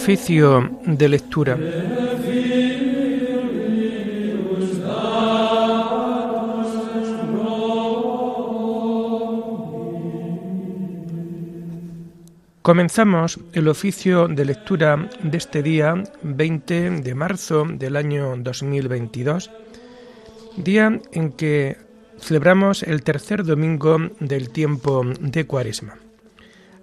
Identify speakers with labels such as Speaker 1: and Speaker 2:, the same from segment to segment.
Speaker 1: Oficio de lectura. Comenzamos el oficio de lectura de este día 20 de marzo del año 2022, día en que celebramos el tercer domingo del tiempo de Cuaresma.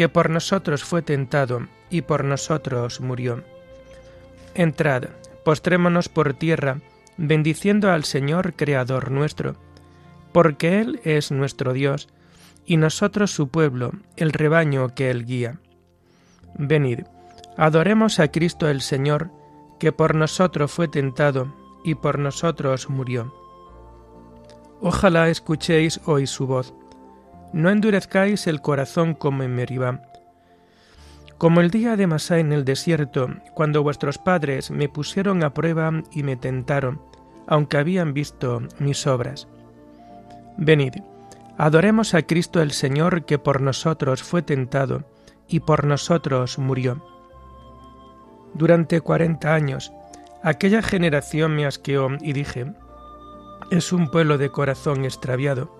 Speaker 1: que por nosotros fue tentado y por nosotros murió. Entrad, postrémonos por tierra, bendiciendo al Señor Creador nuestro, porque Él es nuestro Dios, y nosotros su pueblo, el rebaño que Él guía. Venid, adoremos a Cristo el Señor, que por nosotros fue tentado y por nosotros murió. Ojalá escuchéis hoy su voz. No endurezcáis el corazón como en Meribá. Como el día de Masá en el desierto, cuando vuestros padres me pusieron a prueba y me tentaron, aunque habían visto mis obras. Venid, adoremos a Cristo el Señor que por nosotros fue tentado y por nosotros murió. Durante cuarenta años, aquella generación me asqueó y dije, es un pueblo de corazón extraviado,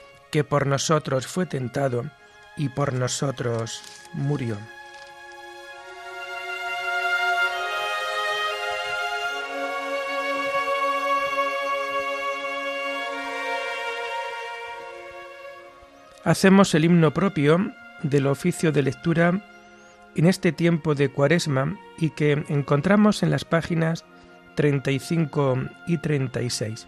Speaker 1: que por nosotros fue tentado y por nosotros murió. Hacemos el himno propio del oficio de lectura en este tiempo de Cuaresma y que encontramos en las páginas 35 y 36.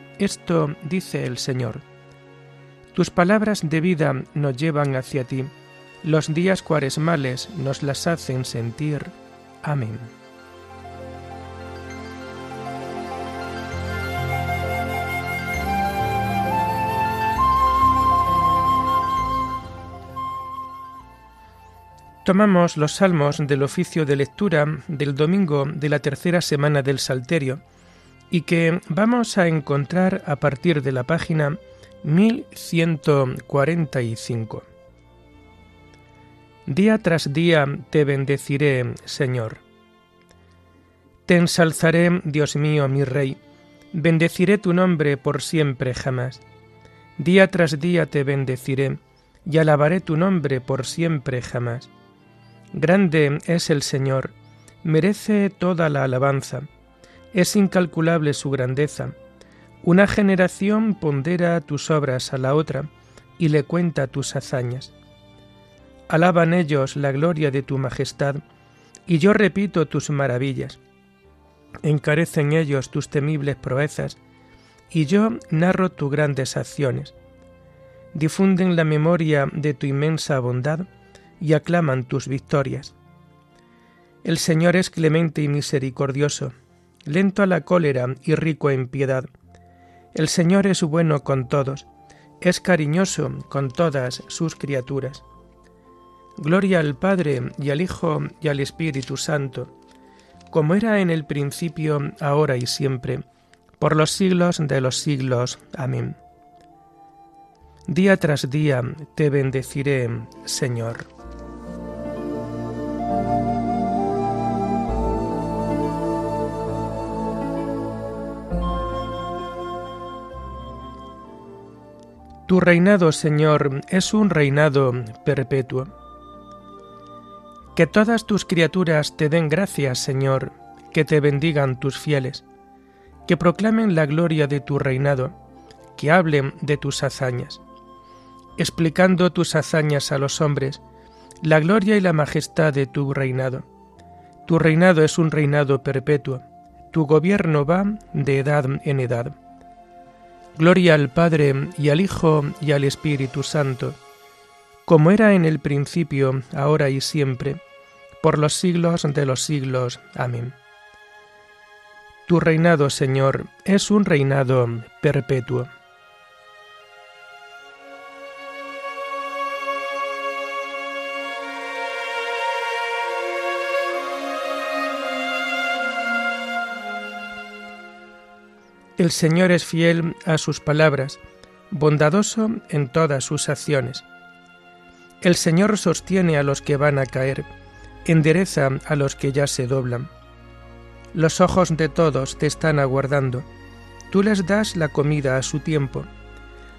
Speaker 1: esto dice el Señor. Tus palabras de vida nos llevan hacia ti, los días cuaresmales nos las hacen sentir. Amén. Tomamos los salmos del oficio de lectura del domingo de la tercera semana del Salterio y que vamos a encontrar a partir de la página 1145. Día tras día te bendeciré, Señor. Te ensalzaré, Dios mío, mi Rey, bendeciré tu nombre por siempre jamás. Día tras día te bendeciré, y alabaré tu nombre por siempre jamás. Grande es el Señor, merece toda la alabanza, es incalculable su grandeza. Una generación pondera tus obras a la otra y le cuenta tus hazañas. Alaban ellos la gloria de tu majestad, y yo repito tus maravillas. Encarecen ellos tus temibles proezas, y yo narro tus grandes acciones. Difunden la memoria de tu inmensa bondad y aclaman tus victorias. El Señor es clemente y misericordioso, lento a la cólera y rico en piedad. El Señor es bueno con todos, es cariñoso con todas sus criaturas. Gloria al Padre y al Hijo y al Espíritu Santo, como era en el principio, ahora y siempre, por los siglos de los siglos. Amén. Día tras día te bendeciré, Señor. Tu reinado, Señor, es un reinado perpetuo. Que todas tus criaturas te den gracias, Señor, que te bendigan tus fieles, que proclamen la gloria de tu reinado, que hablen de tus hazañas, explicando tus hazañas a los hombres, la gloria y la majestad de tu reinado. Tu reinado es un reinado perpetuo, tu gobierno va de edad en edad. Gloria al Padre y al Hijo y al Espíritu Santo, como era en el principio, ahora y siempre, por los siglos de los siglos. Amén. Tu reinado, Señor, es un reinado perpetuo. El Señor es fiel a sus palabras, bondadoso en todas sus acciones. El Señor sostiene a los que van a caer, endereza a los que ya se doblan. Los ojos de todos te están aguardando, tú les das la comida a su tiempo,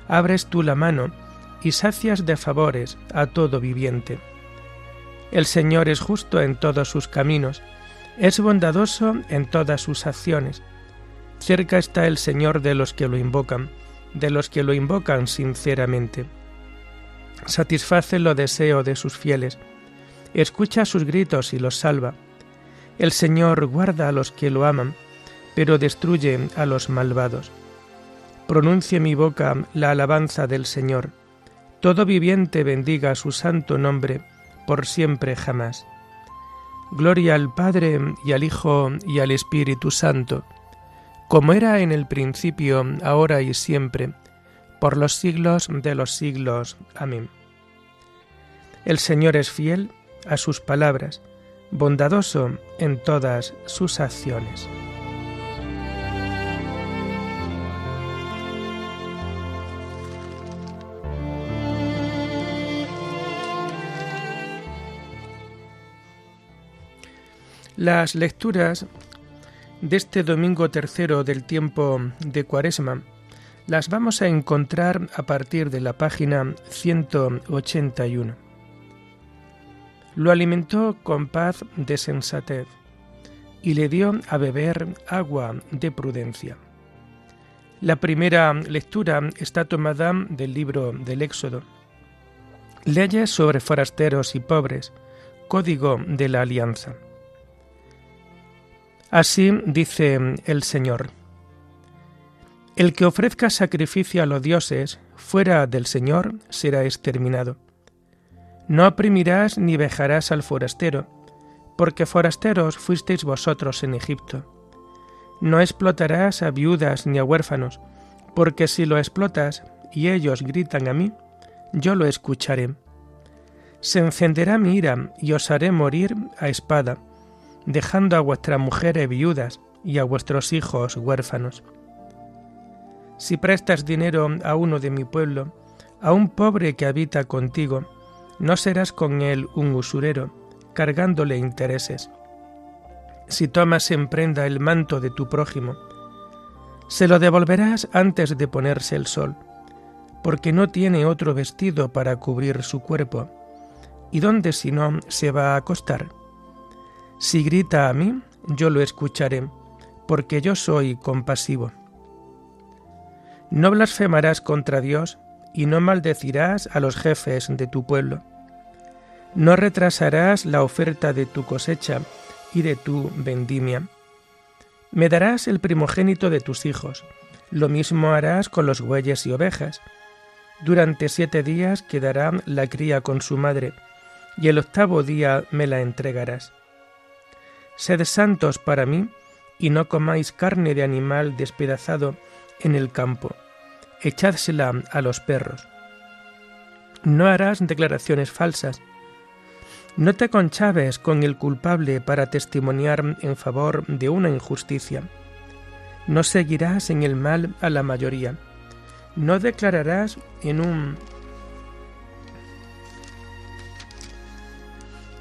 Speaker 1: abres tú la mano y sacias de favores a todo viviente. El Señor es justo en todos sus caminos, es bondadoso en todas sus acciones Cerca está el Señor de los que lo invocan, de los que lo invocan sinceramente. Satisface lo deseo de sus fieles, escucha sus gritos y los salva. El Señor guarda a los que lo aman, pero destruye a los malvados. Pronuncie mi boca la alabanza del Señor. Todo viviente bendiga su santo nombre, por siempre jamás. Gloria al Padre y al Hijo y al Espíritu Santo como era en el principio, ahora y siempre, por los siglos de los siglos. Amén. El Señor es fiel a sus palabras, bondadoso en todas sus acciones. Las lecturas de este domingo tercero del tiempo de Cuaresma las vamos a encontrar a partir de la página 181. Lo alimentó con paz de sensatez y le dio a beber agua de prudencia. La primera lectura está tomada del libro del Éxodo. Leyes sobre forasteros y pobres, código de la alianza. Así dice el Señor. El que ofrezca sacrificio a los dioses fuera del Señor será exterminado. No oprimirás ni vejarás al forastero, porque forasteros fuisteis vosotros en Egipto. No explotarás a viudas ni a huérfanos, porque si lo explotas y ellos gritan a mí, yo lo escucharé. Se encenderá mi ira y os haré morir a espada dejando a vuestras mujeres viudas y a vuestros hijos huérfanos. Si prestas dinero a uno de mi pueblo, a un pobre que habita contigo, no serás con él un usurero, cargándole intereses. Si tomas en prenda el manto de tu prójimo, se lo devolverás antes de ponerse el sol, porque no tiene otro vestido para cubrir su cuerpo. ¿Y dónde si no se va a acostar? Si grita a mí, yo lo escucharé, porque yo soy compasivo. No blasfemarás contra Dios y no maldecirás a los jefes de tu pueblo. No retrasarás la oferta de tu cosecha y de tu vendimia. Me darás el primogénito de tus hijos. Lo mismo harás con los bueyes y ovejas. Durante siete días quedará la cría con su madre, y el octavo día me la entregarás. Sed santos para mí, y no comáis carne de animal despedazado en el campo. Echadsela a los perros. No harás declaraciones falsas. No te conchaves con el culpable para testimoniar en favor de una injusticia. No seguirás en el mal a la mayoría no declararás en un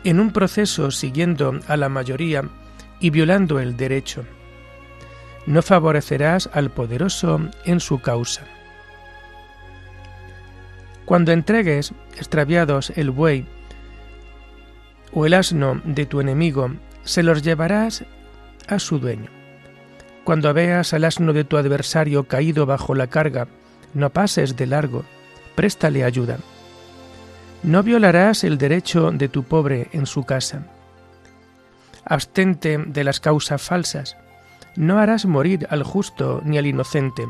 Speaker 1: en un proceso siguiendo a la mayoría y violando el derecho. No favorecerás al poderoso en su causa. Cuando entregues extraviados el buey o el asno de tu enemigo, se los llevarás a su dueño. Cuando veas al asno de tu adversario caído bajo la carga, no pases de largo, préstale ayuda. No violarás el derecho de tu pobre en su casa. Abstente de las causas falsas. No harás morir al justo ni al inocente,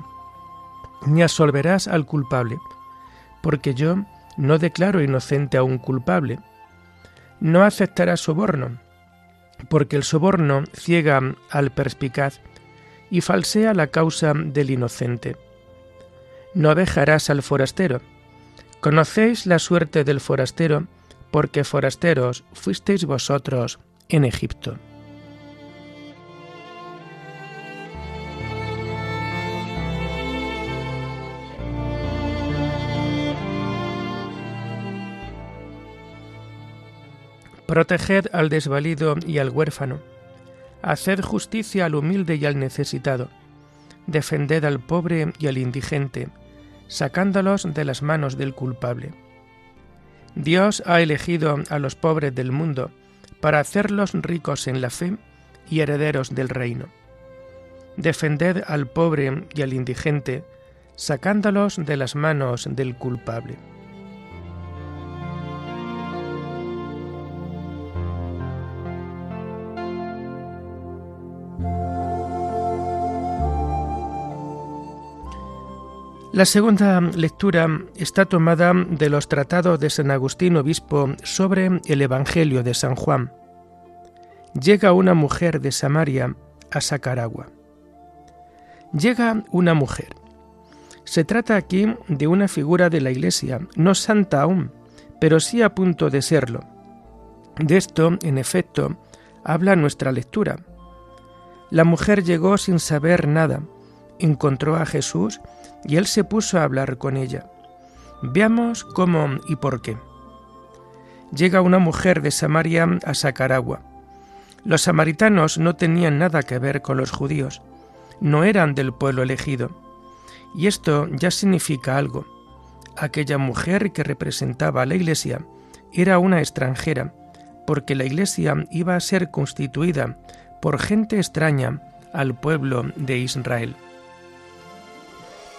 Speaker 1: ni absolverás al culpable, porque yo no declaro inocente a un culpable. No aceptarás soborno, porque el soborno ciega al perspicaz y falsea la causa del inocente no dejarás al forastero. Conocéis la suerte del forastero, porque forasteros fuisteis vosotros en Egipto. Proteged al desvalido y al huérfano. Haced justicia al humilde y al necesitado. Defended al pobre y al indigente sacándolos de las manos del culpable. Dios ha elegido a los pobres del mundo para hacerlos ricos en la fe y herederos del reino. Defended al pobre y al indigente, sacándolos de las manos del culpable. La segunda lectura está tomada de los tratados de San Agustín Obispo sobre el Evangelio de San Juan. Llega una mujer de Samaria a sacar agua. Llega una mujer. Se trata aquí de una figura de la Iglesia, no santa aún, pero sí a punto de serlo. De esto, en efecto, habla nuestra lectura. La mujer llegó sin saber nada, encontró a Jesús y él se puso a hablar con ella. Veamos cómo y por qué. Llega una mujer de Samaria a sacar agua. Los samaritanos no tenían nada que ver con los judíos, no eran del pueblo elegido. Y esto ya significa algo. Aquella mujer que representaba a la iglesia era una extranjera, porque la iglesia iba a ser constituida por gente extraña al pueblo de Israel.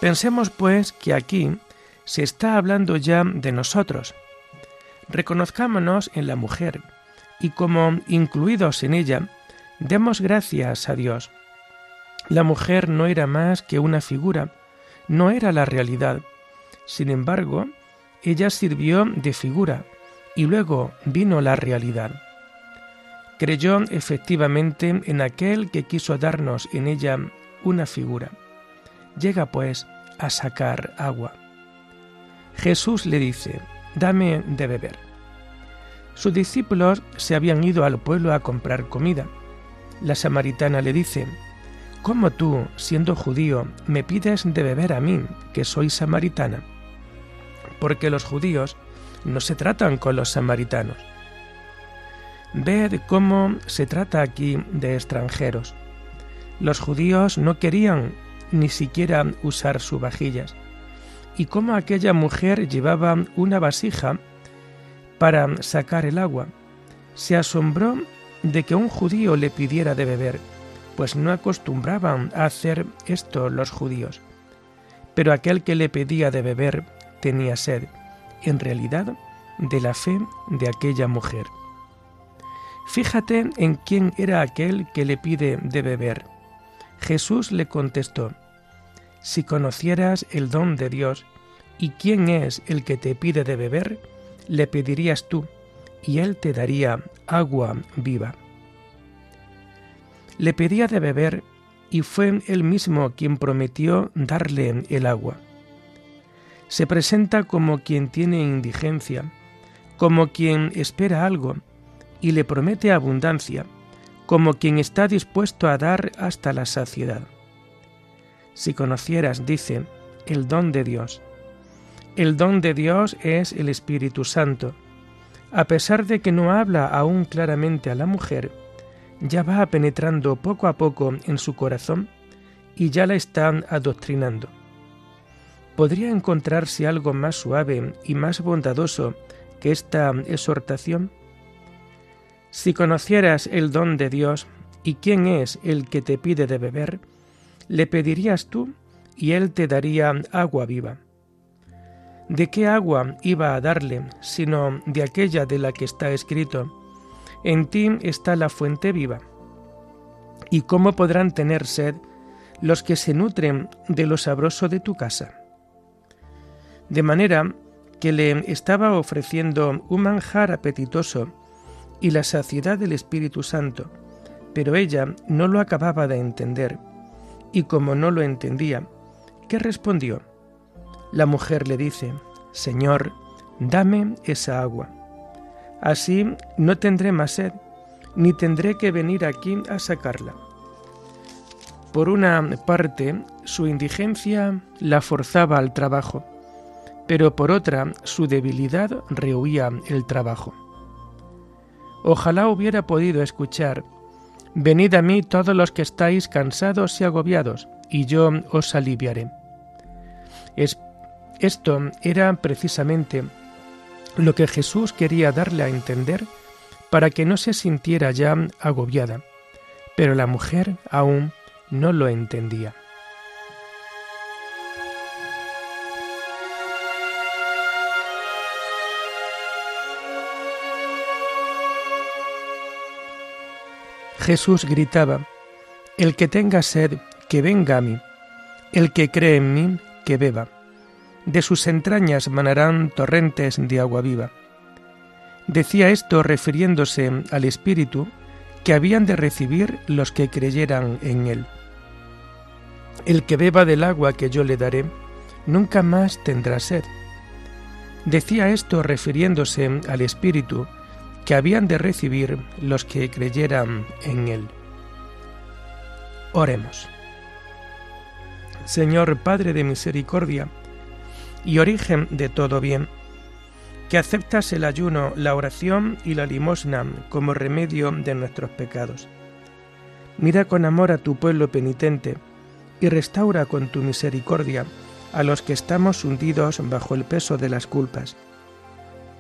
Speaker 1: Pensemos pues que aquí se está hablando ya de nosotros. Reconozcámonos en la mujer y como incluidos en ella, demos gracias a Dios. La mujer no era más que una figura, no era la realidad. Sin embargo, ella sirvió de figura y luego vino la realidad. Creyó efectivamente en aquel que quiso darnos en ella una figura. Llega pues a sacar agua. Jesús le dice, dame de beber. Sus discípulos se habían ido al pueblo a comprar comida. La samaritana le dice, ¿Cómo tú, siendo judío, me pides de beber a mí, que soy samaritana? Porque los judíos no se tratan con los samaritanos. Ved cómo se trata aquí de extranjeros. Los judíos no querían ni siquiera usar sus vajillas. y cómo aquella mujer llevaba una vasija para sacar el agua. Se asombró de que un judío le pidiera de beber, pues no acostumbraban a hacer esto los judíos. Pero aquel que le pedía de beber tenía sed, en realidad, de la fe de aquella mujer. Fíjate en quién era aquel que le pide de beber. Jesús le contestó, Si conocieras el don de Dios y quién es el que te pide de beber, le pedirías tú, y él te daría agua viva. Le pedía de beber y fue él mismo quien prometió darle el agua. Se presenta como quien tiene indigencia, como quien espera algo y le promete abundancia, como quien está dispuesto a dar hasta la saciedad. Si conocieras, dice, el don de Dios. El don de Dios es el Espíritu Santo. A pesar de que no habla aún claramente a la mujer, ya va penetrando poco a poco en su corazón y ya la están adoctrinando. ¿Podría encontrarse algo más suave y más bondadoso que esta exhortación? Si conocieras el don de Dios y quién es el que te pide de beber, le pedirías tú y él te daría agua viva. ¿De qué agua iba a darle, sino de aquella de la que está escrito? En ti está la fuente viva. ¿Y cómo podrán tener sed los que se nutren de lo sabroso de tu casa? De manera que le estaba ofreciendo un manjar apetitoso y la saciedad del Espíritu Santo, pero ella no lo acababa de entender, y como no lo entendía, ¿qué respondió? La mujer le dice, Señor, dame esa agua Así no tendré más sed, ni tendré que venir aquí a sacarla. Por una parte, su indigencia la forzaba al trabajo, pero por otra, su debilidad rehuía el trabajo. Ojalá hubiera podido escuchar, Venid a mí todos los que estáis cansados y agobiados, y yo os aliviaré. esto era precisamente lo que Jesús quería darle a entender para que no se sintiera ya agobiada, pero la mujer aún no lo entendía. Jesús gritaba, El que tenga sed, que venga a mí, el que cree en mí, que beba de sus entrañas manarán torrentes de agua viva. Decía esto refiriéndose al Espíritu que habían de recibir los que creyeran en Él. El que beba del agua que yo le daré, nunca más tendrá sed. Decía esto refiriéndose al Espíritu que habían de recibir los que creyeran en Él. Oremos. Señor Padre de Misericordia, y origen de todo bien, que aceptas el ayuno, la oración y la limosna como remedio de nuestros pecados. Mira con amor a tu pueblo penitente y restaura con tu misericordia a los que estamos hundidos bajo el peso de las culpas.